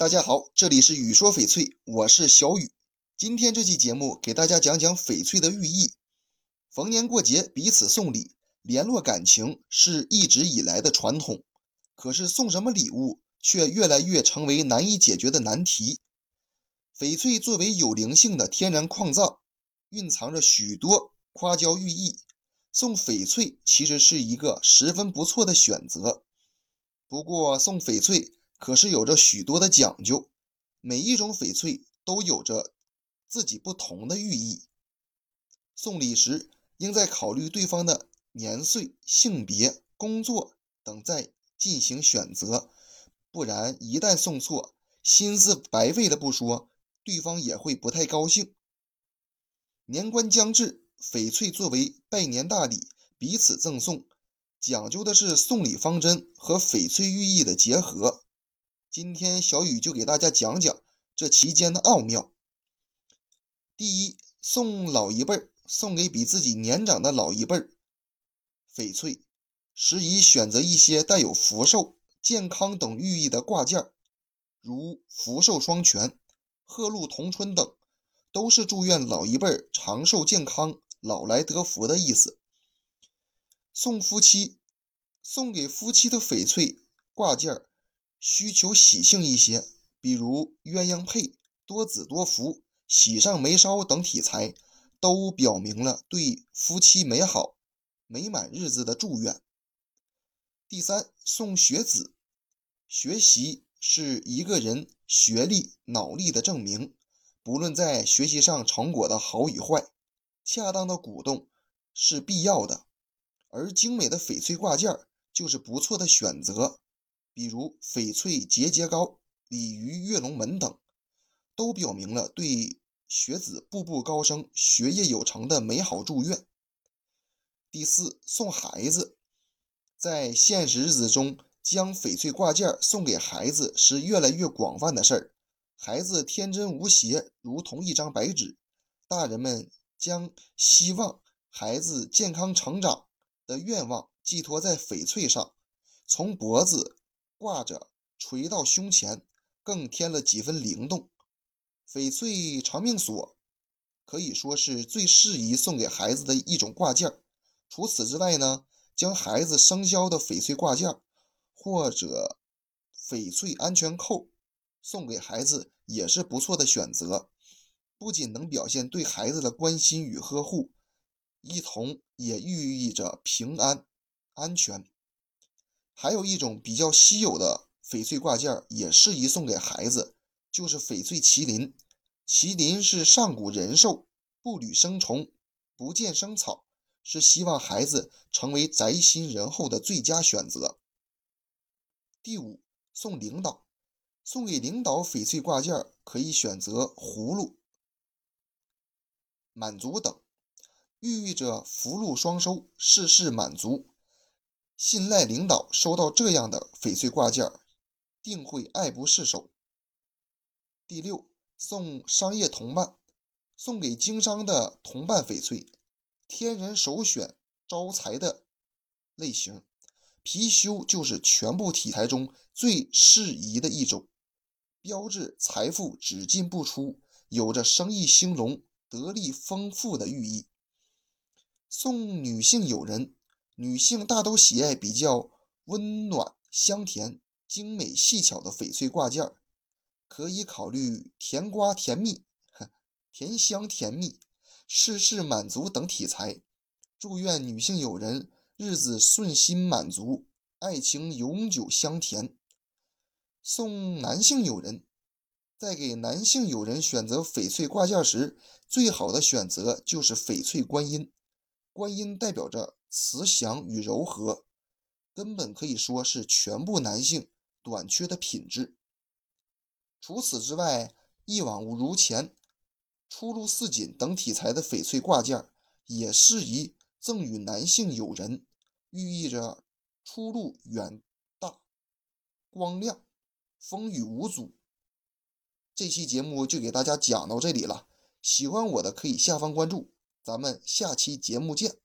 大家好，这里是雨说翡翠，我是小雨。今天这期节目给大家讲讲翡翠的寓意。逢年过节彼此送礼，联络感情是一直以来的传统。可是送什么礼物，却越来越成为难以解决的难题。翡翠作为有灵性的天然矿藏，蕴藏着许多夸交寓意。送翡翠其实是一个十分不错的选择。不过送翡翠。可是有着许多的讲究，每一种翡翠都有着自己不同的寓意。送礼时应在考虑对方的年岁、性别、工作等再进行选择，不然一旦送错，心思白费了不说，对方也会不太高兴。年关将至，翡翠作为拜年大礼，彼此赠送，讲究的是送礼方针和翡翠寓意的结合。今天小雨就给大家讲讲这其间的奥妙。第一，送老一辈儿，送给比自己年长的老一辈儿翡翠，适宜选择一些带有福寿、健康等寓意的挂件，如福寿双全、鹤禄同春等，都是祝愿老一辈儿长寿健康、老来得福的意思。送夫妻，送给夫妻的翡翠挂件。需求喜庆一些，比如鸳鸯配、多子多福、喜上眉梢等题材，都表明了对夫妻美好、美满日子的祝愿。第三，送学子，学习是一个人学历、脑力的证明，不论在学习上成果的好与坏，恰当的鼓动是必要的，而精美的翡翠挂件就是不错的选择。比如翡翠节节高、鲤鱼跃龙门等，都表明了对学子步步高升、学业有成的美好祝愿。第四，送孩子，在现实日子中，将翡翠挂件送给孩子是越来越广泛的事儿。孩子天真无邪，如同一张白纸，大人们将希望孩子健康成长的愿望寄托在翡翠上，从脖子。挂着垂到胸前，更添了几分灵动。翡翠长命锁可以说是最适宜送给孩子的一种挂件。除此之外呢，将孩子生肖的翡翠挂件或者翡翠安全扣送给孩子也是不错的选择。不仅能表现对孩子的关心与呵护，一同也寓意着平安、安全。还有一种比较稀有的翡翠挂件，也适宜送给孩子，就是翡翠麒麟。麒麟是上古人兽，不履生虫，不见生草，是希望孩子成为宅心仁厚的最佳选择。第五，送领导，送给领导翡翠挂件，可以选择葫芦、满足等，寓意着福禄双收，事事满足。信赖领导收到这样的翡翠挂件，定会爱不释手。第六，送商业同伴，送给经商的同伴翡翠，天人首选招财的类型。貔貅就是全部题材中最适宜的一种，标志财富只进不出，有着生意兴隆、得利丰富的寓意。送女性友人。女性大都喜爱比较温暖、香甜、精美细巧的翡翠挂件，可以考虑甜瓜甜蜜、甜香甜蜜、事事满足等题材。祝愿女性友人日子顺心满足，爱情永久香甜。送男性友人，在给男性友人选择翡翠挂件时，最好的选择就是翡翠观音。观音代表着。慈祥与柔和，根本可以说是全部男性短缺的品质。除此之外，一往无如前、出入似锦等题材的翡翠挂件也适宜赠与男性友人，寓意着出路远大、光亮、风雨无阻。这期节目就给大家讲到这里了，喜欢我的可以下方关注，咱们下期节目见。